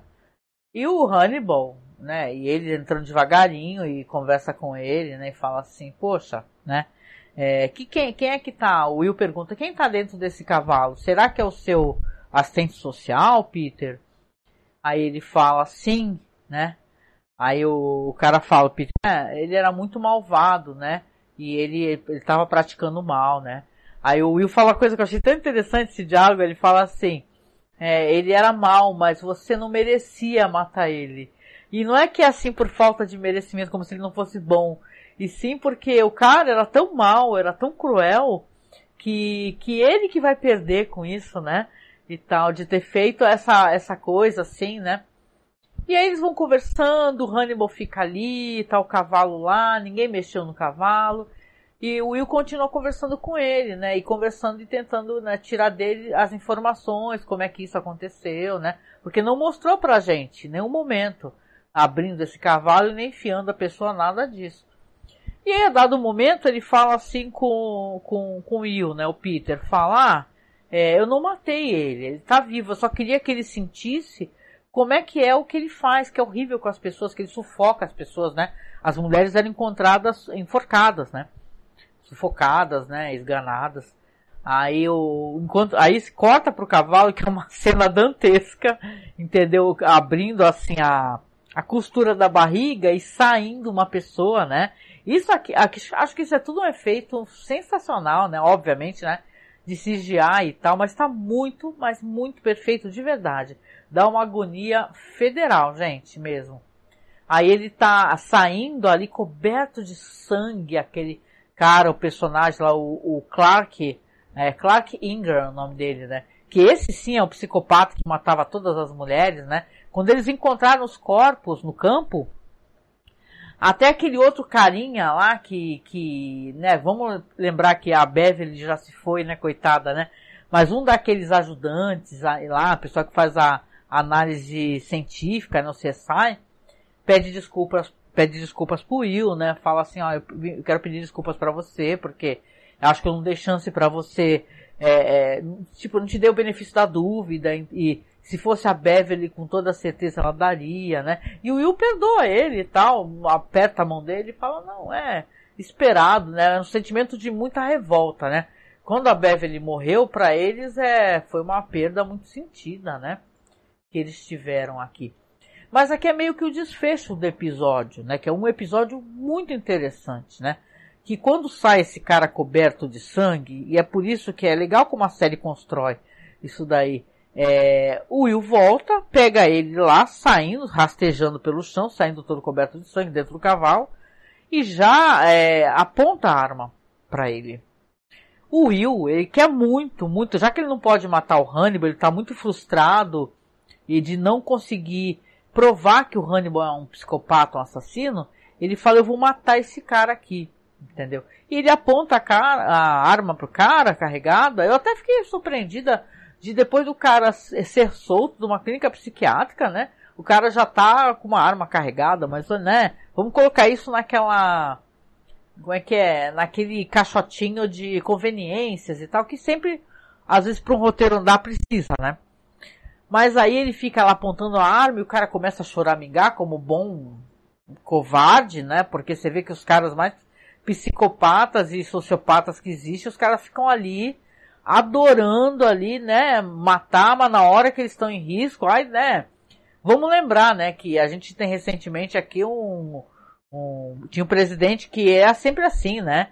S1: E o Hannibal, né, e ele entrando devagarinho e conversa com ele, né, e fala assim, poxa, né, é, que, quem, quem é que tá? O Will pergunta, quem tá dentro desse cavalo? Será que é o seu assistente social, Peter? Aí ele fala, sim, né? Aí o, o cara fala, Peter, é, ele era muito malvado, né? E ele, ele tava praticando mal, né? Aí o Will fala uma coisa que eu achei tão interessante esse diálogo, ele fala assim, é, ele era mal, mas você não merecia matar ele. E não é que é assim por falta de merecimento, como se ele não fosse bom. E sim porque o cara era tão mal, era tão cruel, que, que ele que vai perder com isso, né? E tal, de ter feito essa, essa coisa assim, né? E aí eles vão conversando, o Hannibal fica ali, tá o cavalo lá, ninguém mexeu no cavalo. E o Will continua conversando com ele, né? E conversando e tentando né, tirar dele as informações, como é que isso aconteceu, né? Porque não mostrou pra gente, nenhum momento, abrindo esse cavalo e nem enfiando a pessoa, nada disso. E aí, a dado momento, ele fala assim com, com, com o Will, né? O Peter, fala, ah, é, eu não matei ele, ele tá vivo, eu só queria que ele sentisse como é que é o que ele faz, que é horrível com as pessoas, que ele sufoca as pessoas, né? As mulheres eram encontradas enforcadas, né? Sufocadas, né? Esganadas. Aí o enquanto aí se corta pro cavalo que é uma cena dantesca, entendeu? Abrindo assim a a costura da barriga e saindo uma pessoa, né? Isso aqui, aqui acho que isso é tudo um efeito sensacional, né? Obviamente, né? De CGI e tal, mas tá muito, mas muito perfeito de verdade. Dá uma agonia federal, gente, mesmo. Aí ele tá saindo ali coberto de sangue, aquele cara, o personagem lá, o, o Clark, é, Clark Ingram, o nome dele, né? Que esse sim é o psicopata que matava todas as mulheres, né? Quando eles encontraram os corpos no campo, até aquele outro carinha lá que, que, né, vamos lembrar que a Beverly já se foi, né, coitada, né? Mas um daqueles ajudantes lá, a pessoa que faz a análise científica no CSI, pede desculpas, pede desculpas pro Will, né? Fala assim, ó, eu quero pedir desculpas para você, porque acho que eu não dei chance para você, é, é, tipo, não te dei o benefício da dúvida e, se fosse a Beverly, com toda certeza ela daria, né? E o Will perdoa ele e tal, aperta a mão dele e fala, não, é esperado, né? É um sentimento de muita revolta, né? Quando a Beverly morreu, para eles é, foi uma perda muito sentida, né? Que eles tiveram aqui. Mas aqui é meio que o desfecho do episódio, né? Que é um episódio muito interessante, né? Que quando sai esse cara coberto de sangue, e é por isso que é legal como a série constrói isso daí, é, o Will volta, pega ele lá, saindo, rastejando pelo chão, saindo todo coberto de sangue dentro do cavalo, e já é, aponta a arma para ele. O Will, ele quer muito, muito, já que ele não pode matar o Hannibal, ele tá muito frustrado e de não conseguir provar que o Hannibal é um psicopata, um assassino, ele fala, eu vou matar esse cara aqui, entendeu? E ele aponta a, cara, a arma pro cara, carregada, eu até fiquei surpreendida de depois do cara ser solto de uma clínica psiquiátrica, né? O cara já tá com uma arma carregada, mas, né? Vamos colocar isso naquela, como é que é? Naquele caixotinho de conveniências e tal, que sempre, às vezes para um roteiro andar precisa, né? Mas aí ele fica lá apontando a arma e o cara começa a choramingar como bom covarde, né? Porque você vê que os caras mais psicopatas e sociopatas que existem, os caras ficam ali adorando ali, né, matar, mas na hora que eles estão em risco, aí, né, vamos lembrar, né, que a gente tem recentemente aqui um, um tinha um presidente que é sempre assim, né,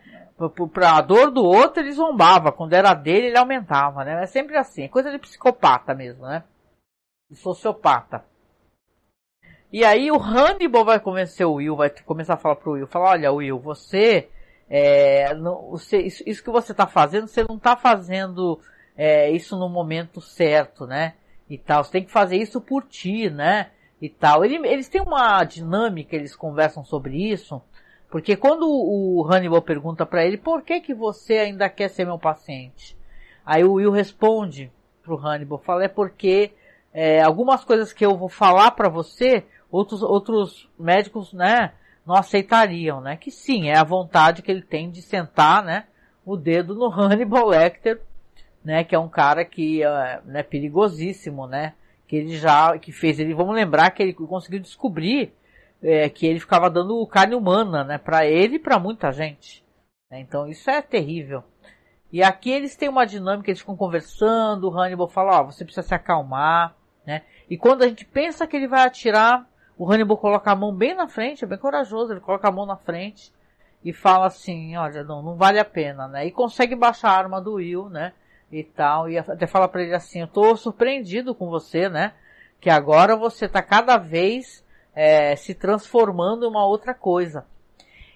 S1: para a dor do outro ele zombava, quando era dele ele aumentava, né, é sempre assim, é coisa de psicopata mesmo, né, de sociopata. E aí o Hannibal vai convencer o Will, vai começar a falar pro Will, falar, olha Will, você é, não, você, isso, isso, que você está fazendo, você não está fazendo é, isso no momento certo, né? E tal. Você tem que fazer isso por ti, né? E tal. Ele, eles têm uma dinâmica, eles conversam sobre isso. Porque quando o Hannibal pergunta para ele, por que que você ainda quer ser meu paciente? Aí o Will responde pro Hannibal, fala, é porque é, algumas coisas que eu vou falar para você, outros, outros médicos, né, não aceitariam, né? Que sim, é a vontade que ele tem de sentar, né? O dedo no Hannibal Lecter, né? Que é um cara que é né, perigosíssimo, né? Que ele já, que fez ele, vamos lembrar que ele conseguiu descobrir é, que ele ficava dando carne humana, né? Para ele e para muita gente. Né? Então isso é terrível. E aqui eles têm uma dinâmica, eles ficam conversando, o Hannibal fala, ó, oh, você precisa se acalmar, né? E quando a gente pensa que ele vai atirar, o Hannibal coloca a mão bem na frente, é bem corajoso, ele coloca a mão na frente e fala assim, olha, não, não vale a pena, né? E consegue baixar a arma do Will, né? E tal, e até fala para ele assim, eu tô surpreendido com você, né? Que agora você tá cada vez é, se transformando em uma outra coisa.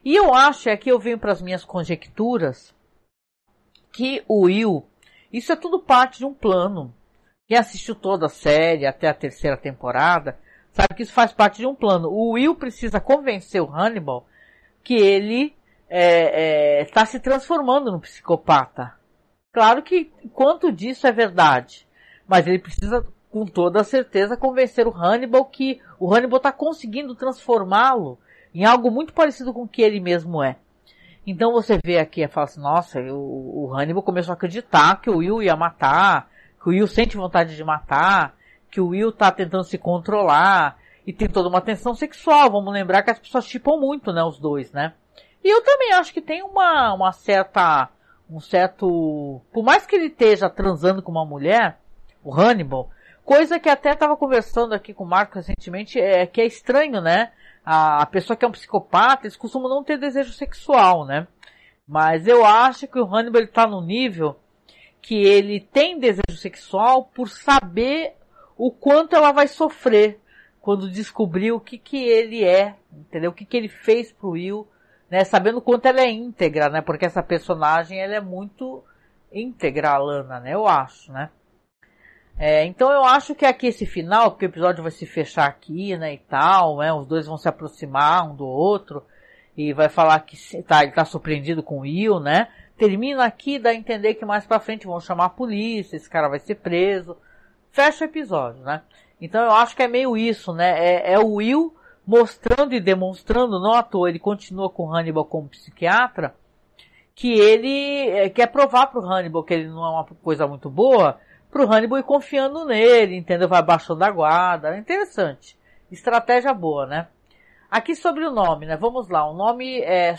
S1: E eu acho, é que eu venho para as minhas conjecturas, que o Will, isso é tudo parte de um plano. Quem assistiu toda a série até a terceira temporada, Sabe que isso faz parte de um plano. O Will precisa convencer o Hannibal que ele está é, é, tá se transformando no psicopata. Claro que quanto disso é verdade, mas ele precisa com toda certeza convencer o Hannibal que o Hannibal está conseguindo transformá-lo em algo muito parecido com o que ele mesmo é. Então você vê aqui e fala assim, nossa, o, o Hannibal começou a acreditar que o Will ia matar, que o Will sente vontade de matar, que o Will tá tentando se controlar e tem toda uma tensão sexual. Vamos lembrar que as pessoas chipam muito, né, os dois, né? E eu também acho que tem uma, uma certa, um certo, por mais que ele esteja transando com uma mulher, o Hannibal, coisa que até estava conversando aqui com o Marco recentemente, é que é estranho, né? A pessoa que é um psicopata, eles costumam não ter desejo sexual, né? Mas eu acho que o Hannibal está no nível que ele tem desejo sexual por saber o quanto ela vai sofrer quando descobrir o que que ele é, entendeu? O que que ele fez pro Will, né? Sabendo quanto ela é íntegra, né? Porque essa personagem, ela é muito íntegra, a Lana, né? Eu acho, né? É, então eu acho que aqui esse final, porque o episódio vai se fechar aqui, né, e tal, né? Os dois vão se aproximar um do outro e vai falar que tá, ele tá surpreendido com o Will, né? Termina aqui, dá a entender que mais pra frente vão chamar a polícia, esse cara vai ser preso. Fecha o episódio, né? Então eu acho que é meio isso, né? É, é o Will mostrando e demonstrando, não à toa, ele continua com Hannibal como psiquiatra, que ele é, quer provar pro Hannibal que ele não é uma coisa muito boa, pro Hannibal ir confiando nele, entendeu? Vai abaixo da guarda. É interessante. Estratégia boa, né? Aqui sobre o nome, né? Vamos lá. O nome é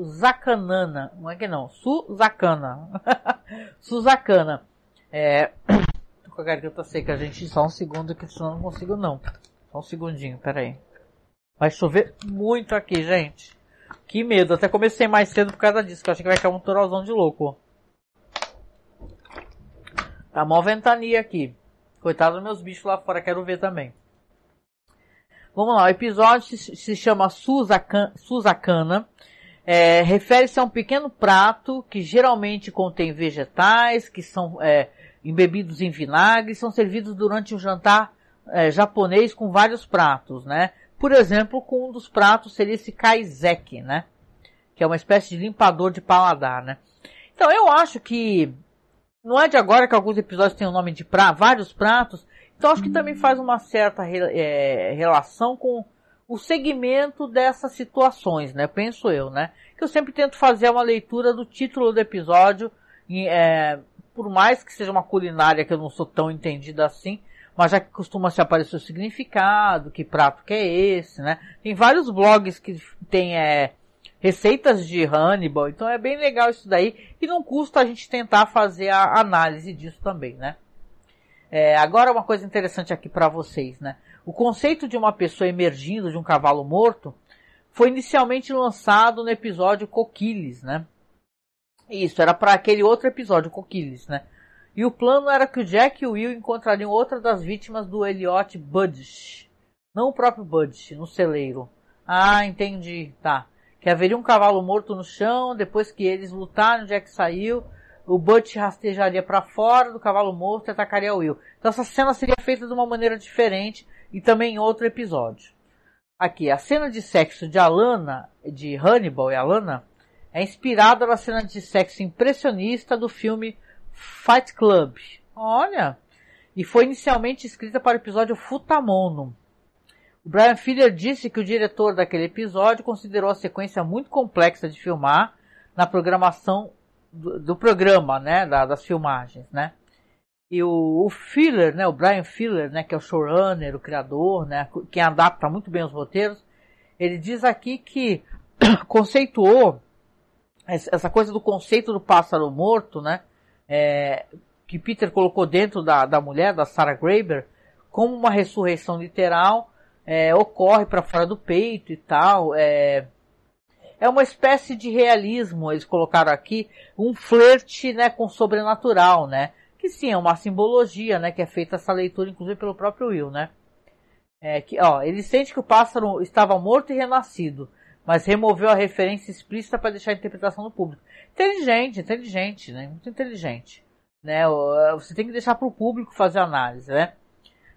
S1: Suzakanana. Não é que não? Suzakana. Suzakana. É... Tô com a garganta seca, gente. Só um segundo que senão não consigo não. Só um segundinho, peraí. Vai chover muito aqui, gente. Que medo. Até comecei mais cedo por causa disso, que eu achei que vai cair um torozão de louco. Tá mó ventania aqui. Coitado dos meus bichos lá fora, quero ver também. Vamos lá, o episódio se, chama Suzakana. É, Refere-se a um pequeno prato que geralmente contém vegetais que são é, embebidos em vinagre e são servidos durante um jantar é, japonês com vários pratos, né? Por exemplo, com um dos pratos seria esse kaizeki, né? Que é uma espécie de limpador de paladar, né? Então eu acho que não é de agora que alguns episódios têm o nome de pra, vários pratos, então acho que também faz uma certa é, relação com o segmento dessas situações, né? Penso eu, né? Que eu sempre tento fazer uma leitura do título do episódio, é, por mais que seja uma culinária que eu não sou tão entendida assim, mas já que costuma se aparecer o significado, que prato que é esse, né? Tem vários blogs que tem é, receitas de Hannibal, então é bem legal isso daí, e não custa a gente tentar fazer a análise disso também, né? É, agora uma coisa interessante aqui para vocês, né? O conceito de uma pessoa emergindo de um cavalo morto foi inicialmente lançado no episódio Coquilles, né? Isso, era para aquele outro episódio, Coquilles, né? E o plano era que o Jack e o Will encontrariam outra das vítimas do Elliot Budge. Não o próprio Budge, no celeiro. Ah, entendi, tá. Que haveria um cavalo morto no chão, depois que eles lutaram, o Jack saiu, o Butch rastejaria para fora do cavalo morto e atacaria o Will. Então essa cena seria feita de uma maneira diferente e também em outro episódio. Aqui, a cena de sexo de Alana, de Hannibal e Alana, é inspirada na cena de sexo impressionista do filme Fight Club. Olha! E foi inicialmente escrita para o episódio Futamono. O Brian Fuller disse que o diretor daquele episódio considerou a sequência muito complexa de filmar na programação do, do programa, né, da, das filmagens, né. E o, o Filler, né, o Brian Filler, né, que é o showrunner, o criador, né, quem adapta muito bem os roteiros, ele diz aqui que conceituou essa coisa do conceito do pássaro morto, né, é, que Peter colocou dentro da, da mulher, da Sarah Graeber, como uma ressurreição literal, é, ocorre para fora do peito e tal, é, é uma espécie de realismo, eles colocaram aqui, um flerte, né, com sobrenatural, né? Que sim, é uma simbologia, né, que é feita essa leitura, inclusive pelo próprio Will, né? É que, ó, ele sente que o pássaro estava morto e renascido, mas removeu a referência explícita para deixar a interpretação do público. Inteligente, inteligente, né? Muito inteligente. Né? Você tem que deixar para o público fazer a análise, né?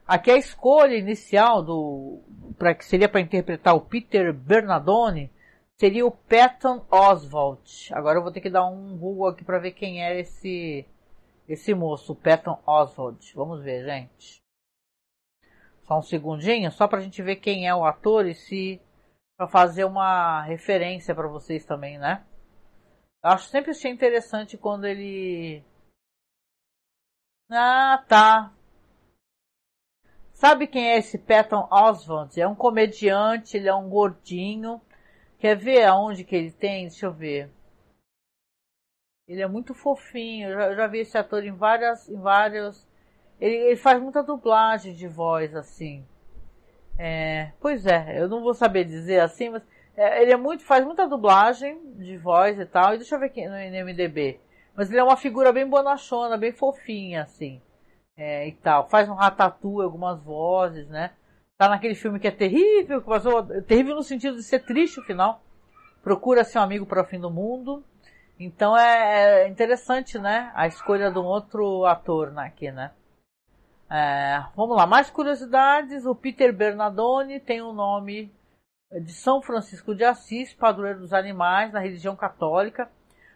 S1: Aqui a escolha inicial do, para que seria para interpretar o Peter Bernardone, seria o Patton Oswalt. Agora eu vou ter que dar um Google aqui para ver quem é esse esse moço, Patton Oswalt. Vamos ver, gente. Só um segundinho, só para a gente ver quem é o ator e se para fazer uma referência para vocês também, né? Eu acho sempre achei interessante quando ele Ah, tá. Sabe quem é esse Patton Oswalt? É um comediante, ele é um gordinho. Quer ver aonde que ele tem? Deixa eu ver. Ele é muito fofinho. Eu já, eu já vi esse ator em várias, em vários. Ele, ele faz muita dublagem de voz assim. É, pois é, eu não vou saber dizer assim, mas é, ele é muito, faz muita dublagem de voz e tal. E deixa eu ver aqui no MDB. Mas ele é uma figura bem bonachona, bem fofinha, assim. É, e tal. Faz um ratatouille, algumas vozes, né? Tá naquele filme que é terrível, que passou, terrível no sentido de ser triste o final. Procura seu amigo para o fim do mundo. Então é, é, interessante, né? A escolha de um outro ator né, aqui, né? É, vamos lá, mais curiosidades. O Peter Bernardone tem o um nome de São Francisco de Assis, padroeiro dos animais na religião católica.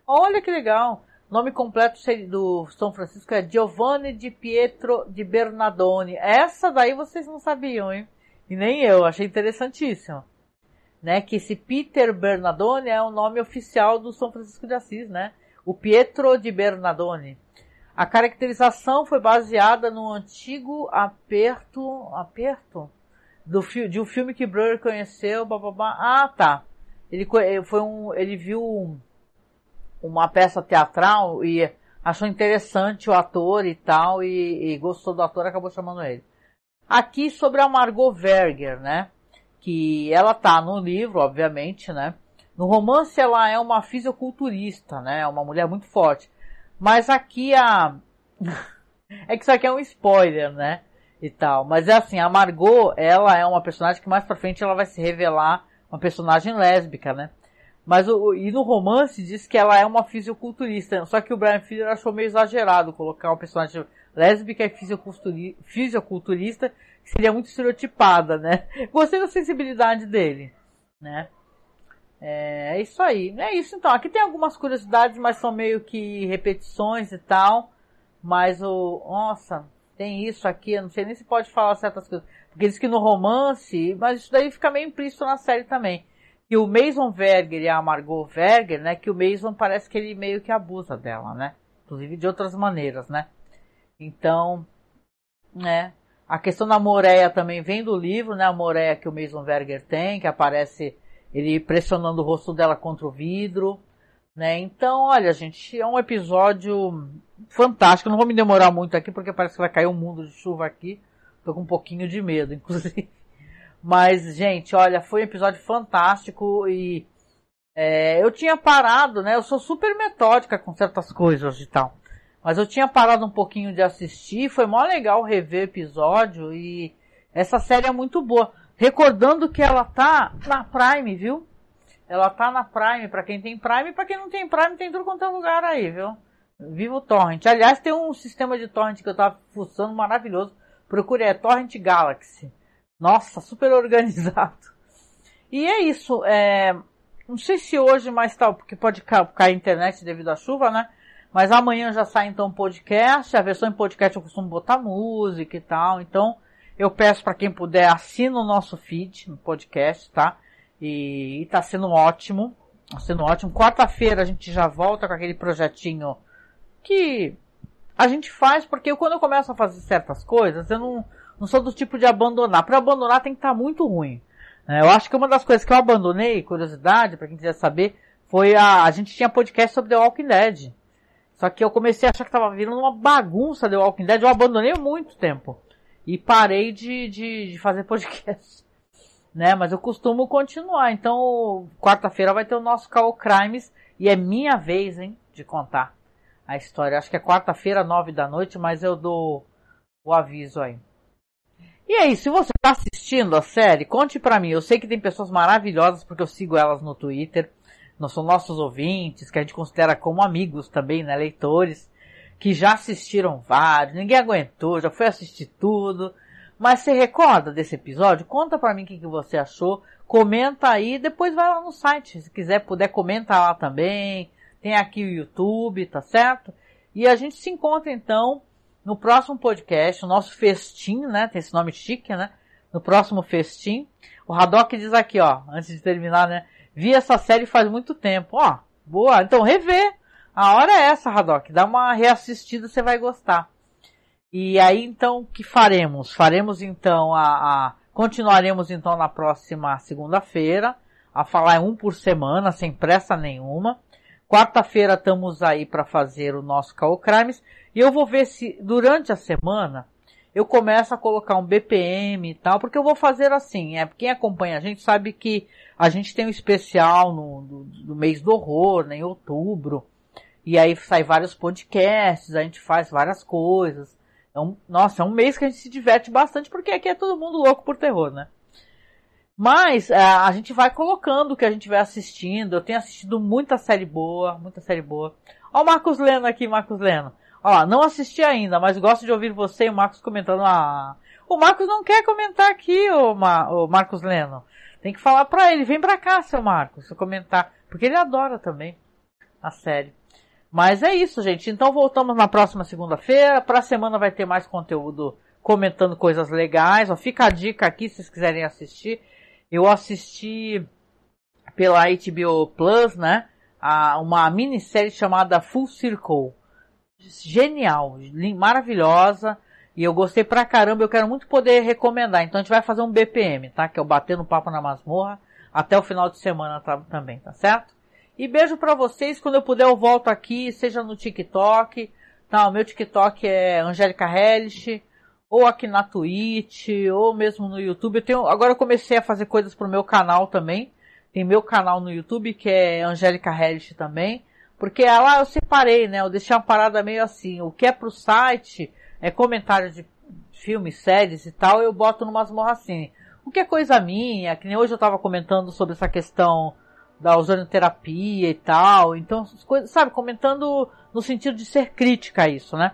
S1: Olha que legal! Nome completo do São Francisco é Giovanni di Pietro di Bernardone. Essa daí vocês não sabiam, hein? E nem eu, achei interessantíssimo. Né, que esse Peter Bernardone é o nome oficial do São Francisco de Assis, né? O Pietro di Bernardone. A caracterização foi baseada no antigo aperto, aperto do de um filme que Breuer conheceu, bababá. Ah, tá. Ele foi um, ele viu uma peça teatral e achou interessante o ator e tal e, e gostou do ator, acabou chamando ele. Aqui sobre a Margot Verger, né? Que ela tá no livro, obviamente, né? No romance ela é uma fisiculturista, né? Uma mulher muito forte. Mas aqui a é que isso aqui é um spoiler, né? e tal. Mas é assim, a Margot, ela é uma personagem que mais pra frente ela vai se revelar uma personagem lésbica, né? Mas o, e no romance diz que ela é uma fisiculturista, só que o Brian Fuller achou meio exagerado colocar uma personagem lésbica e fisiculturista, seria muito estereotipada, né? Gostei da sensibilidade dele, né? É, é isso aí. É isso então. Aqui tem algumas curiosidades, mas são meio que repetições e tal. Mas o. Nossa, tem isso aqui, eu não sei nem se pode falar certas coisas. Porque diz que no romance, mas isso daí fica meio implícito na série também. Que o Mason Verger e a Margot Verger, né, que o Mason parece que ele meio que abusa dela, né? Inclusive de outras maneiras, né? Então, né, a questão da Moreia também vem do livro, né? A Moreia que o Mason Verger tem, que aparece ele pressionando o rosto dela contra o vidro, né? Então, olha, gente, é um episódio fantástico. não vou me demorar muito aqui porque parece que vai cair um mundo de chuva aqui. Tô com um pouquinho de medo, inclusive. Mas, gente, olha, foi um episódio fantástico e é, eu tinha parado, né? Eu sou super metódica com certas coisas e tal. Mas eu tinha parado um pouquinho de assistir, foi mó legal rever o episódio e essa série é muito boa. Recordando que ela tá na Prime, viu? Ela tá na Prime, para quem tem Prime, para quem não tem Prime, tem tudo quanto é lugar aí, viu? Viva o Torrent. Aliás, tem um sistema de Torrent que eu tava fuçando maravilhoso. Procure, é Torrent Galaxy. Nossa, super organizado. E é isso. É... Não sei se hoje mais tal, porque pode cair internet devido à chuva, né? Mas amanhã já sai então podcast. A versão em podcast eu costumo botar música e tal. Então eu peço para quem puder assina o nosso feed no podcast, tá? E, e tá sendo ótimo. Tá sendo ótimo. Quarta-feira a gente já volta com aquele projetinho que a gente faz porque quando eu começo a fazer certas coisas, eu não, não sou do tipo de abandonar. Para abandonar tem que estar tá muito ruim. Né? Eu acho que uma das coisas que eu abandonei, curiosidade, para quem quiser saber, foi a, a gente tinha podcast sobre The Walking Dead. Só que eu comecei a achar que tava virando uma bagunça The Walking Dead, eu abandonei muito tempo. E parei de, de, de fazer podcast. Né? Mas eu costumo continuar. Então, quarta-feira vai ter o nosso Call Crimes. E é minha vez, hein, de contar a história. Acho que é quarta-feira, nove da noite, mas eu dou o aviso aí. E aí, se você está assistindo a série, conte para mim. Eu sei que tem pessoas maravilhosas porque eu sigo elas no Twitter. Não são nossos ouvintes, que a gente considera como amigos também, né, leitores, que já assistiram vários, ninguém aguentou, já foi assistir tudo. Mas você recorda desse episódio? Conta para mim o que, que você achou. Comenta aí, depois vai lá no site. Se quiser, puder, comenta lá também tem aqui o YouTube, tá certo? E a gente se encontra então no próximo podcast, o nosso festim, né? Tem esse nome chique, né? No próximo festim. O Haddock diz aqui, ó, antes de terminar, né? Vi essa série faz muito tempo. Ó, boa. Então rever. A hora é essa, Haddock. Dá uma reassistida, você vai gostar. E aí então o que faremos? Faremos então a, a continuaremos então na próxima segunda-feira a falar um por semana sem pressa nenhuma. Quarta-feira estamos aí para fazer o nosso Call Crimes e eu vou ver se durante a semana eu começo a colocar um BPM e tal, porque eu vou fazer assim, é, quem acompanha a gente sabe que a gente tem um especial no, no, no mês do horror, né, em outubro, e aí sai vários podcasts, a gente faz várias coisas. É um, nossa, é um mês que a gente se diverte bastante, porque aqui é todo mundo louco por terror, né? Mas é, a gente vai colocando o que a gente vai assistindo. Eu tenho assistido muita série boa, muita série boa. Ó o Marcos Leno aqui, Marcos Leno. Ó, não assisti ainda, mas gosto de ouvir você e o Marcos comentando. Ah, o Marcos não quer comentar aqui, o, o Marcos Leno. Tem que falar pra ele, vem pra cá, seu Marcos, comentar. Porque ele adora também a série. Mas é isso, gente. Então voltamos na próxima segunda-feira. Pra semana vai ter mais conteúdo comentando coisas legais. Ó, fica a dica aqui se vocês quiserem assistir. Eu assisti pela HBO Plus, né? A, uma minissérie chamada Full Circle. Genial, maravilhosa. E eu gostei pra caramba, eu quero muito poder recomendar. Então a gente vai fazer um BPM, tá? Que é o Batendo Papo na Masmorra. Até o final de semana tá, também, tá certo? E beijo para vocês. Quando eu puder eu volto aqui, seja no TikTok. Tá, o meu TikTok é Angélica Hellish. Ou aqui na Twitch, ou mesmo no YouTube. Eu tenho, agora eu comecei a fazer coisas pro meu canal também. Tem meu canal no YouTube que é Angélica Hellish também. Porque lá eu separei, né? Eu deixei uma parada meio assim. O que é pro site é comentário de filmes, séries e tal, eu boto numa assim. O que é coisa minha, que nem hoje eu tava comentando sobre essa questão da ozonioterapia e tal. Então, coisas, sabe, comentando no sentido de ser crítica a isso, né?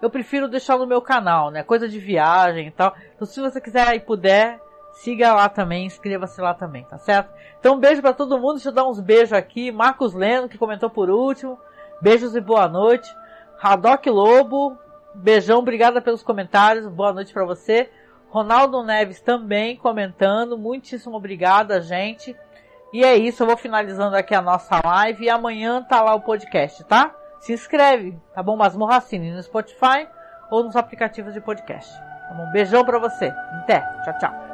S1: Eu prefiro deixar no meu canal, né? Coisa de viagem e tal. Então, se você quiser e puder, siga lá também, inscreva-se lá também, tá certo? Então, um beijo para todo mundo. Deixa eu dar uns beijos aqui. Marcos Leno, que comentou por último. Beijos e boa noite. Haddock Lobo, beijão, obrigada pelos comentários. Boa noite para você. Ronaldo Neves também comentando. Muitíssimo obrigada, gente. E é isso, eu vou finalizando aqui a nossa live e amanhã tá lá o podcast, tá? Se inscreve, tá bom? Masmorracine no Spotify ou nos aplicativos de podcast. Tá bom? Beijão pra você. Até. Tchau, tchau.